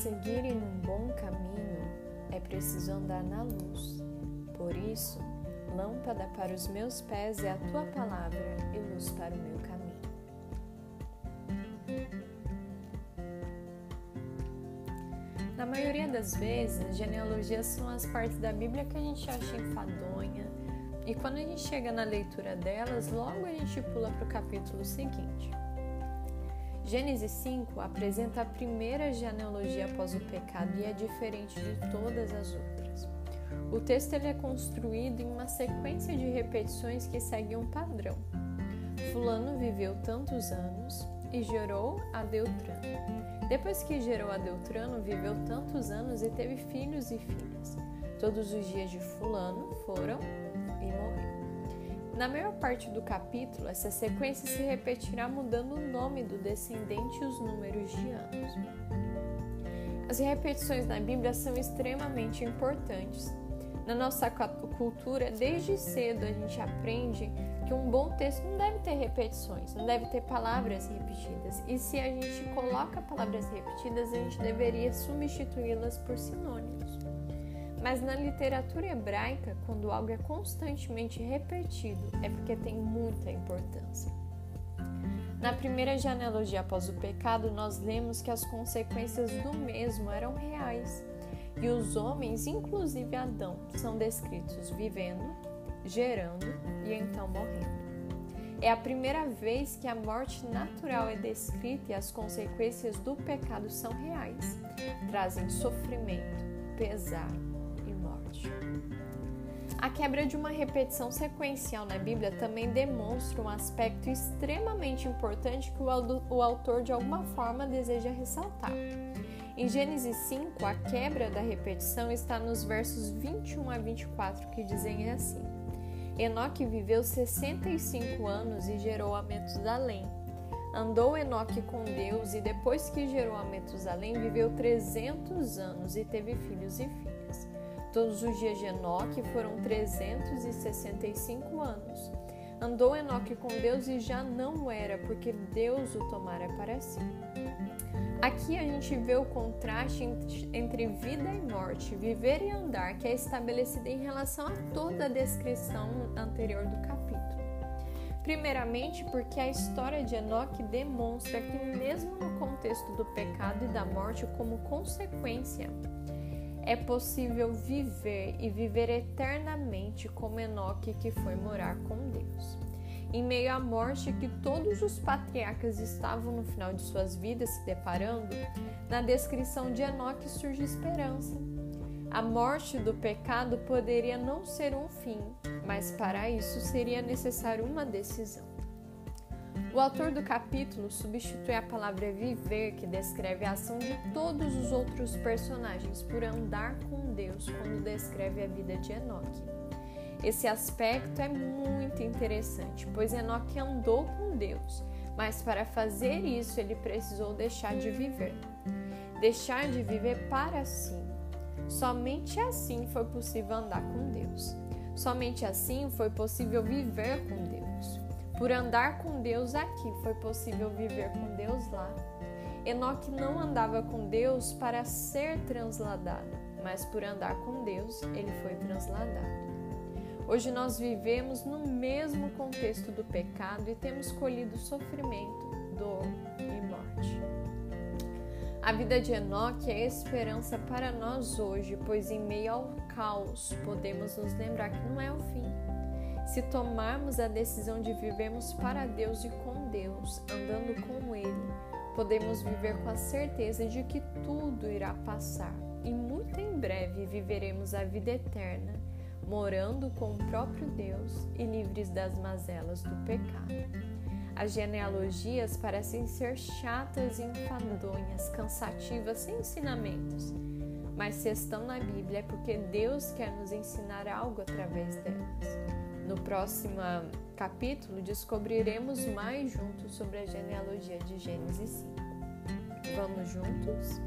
seguirem um bom caminho, é preciso andar na luz. Por isso, lâmpada para os meus pés é a tua palavra e luz para o meu caminho. Na maioria das vezes, genealogias são as partes da Bíblia que a gente acha enfadonha, e quando a gente chega na leitura delas, logo a gente pula para o capítulo seguinte. Gênesis 5 apresenta a primeira genealogia após o pecado e é diferente de todas as outras. O texto ele é construído em uma sequência de repetições que seguem um padrão. Fulano viveu tantos anos e gerou a Deutrano. Depois que gerou a Deutrano, viveu tantos anos e teve filhos e filhas. Todos os dias de Fulano foram. Na maior parte do capítulo, essa sequência se repetirá mudando o nome do descendente e os números de anos. As repetições na Bíblia são extremamente importantes. Na nossa cultura, desde cedo a gente aprende que um bom texto não deve ter repetições, não deve ter palavras repetidas. E se a gente coloca palavras repetidas, a gente deveria substituí-las por sinônimos. Mas na literatura hebraica, quando algo é constantemente repetido, é porque tem muita importância. Na primeira genealogia após o pecado, nós lemos que as consequências do mesmo eram reais, e os homens, inclusive Adão, são descritos vivendo, gerando e então morrendo. É a primeira vez que a morte natural é descrita e as consequências do pecado são reais, trazem sofrimento, pesar a quebra de uma repetição sequencial na Bíblia também demonstra um aspecto extremamente importante que o autor de alguma forma deseja ressaltar. Em Gênesis 5, a quebra da repetição está nos versos 21 a 24, que dizem assim: Enoque viveu 65 anos e gerou a Metusalém. Andou Enoque com Deus e depois que gerou a Metusalém, viveu 300 anos e teve filhos e filhas. Todos os dias de Enoque foram 365 anos. Andou Enoque com Deus e já não era, porque Deus o tomara para si. Aqui a gente vê o contraste entre vida e morte, viver e andar, que é estabelecido em relação a toda a descrição anterior do capítulo. Primeiramente, porque a história de Enoque demonstra que, mesmo no contexto do pecado e da morte, como consequência, é possível viver e viver eternamente como Enoque que foi morar com Deus. Em meio à morte que todos os patriarcas estavam no final de suas vidas se deparando, na descrição de Enoque surge esperança. A morte do pecado poderia não ser um fim, mas para isso seria necessário uma decisão. O autor do capítulo substitui a palavra viver, que descreve a ação de todos os outros personagens, por andar com Deus, quando descreve a vida de Enoque. Esse aspecto é muito interessante, pois Enoque andou com Deus, mas para fazer isso ele precisou deixar de viver. Deixar de viver para si. Somente assim foi possível andar com Deus. Somente assim foi possível viver com Deus. Por andar com Deus aqui, foi possível viver com Deus lá. Enoque não andava com Deus para ser transladado, mas por andar com Deus, ele foi transladado. Hoje nós vivemos no mesmo contexto do pecado e temos colhido sofrimento, dor e morte. A vida de Enoque é esperança para nós hoje, pois em meio ao caos podemos nos lembrar que não é o fim se tomarmos a decisão de vivermos para Deus e com Deus, andando com Ele, podemos viver com a certeza de que tudo irá passar e muito em breve viveremos a vida eterna, morando com o próprio Deus e livres das mazelas do pecado. As genealogias parecem ser chatas e enfadonhas, cansativas, sem ensinamentos. Mas se estão na Bíblia é porque Deus quer nos ensinar algo através delas. No próximo capítulo, descobriremos mais juntos sobre a genealogia de Gênesis 5. Vamos juntos?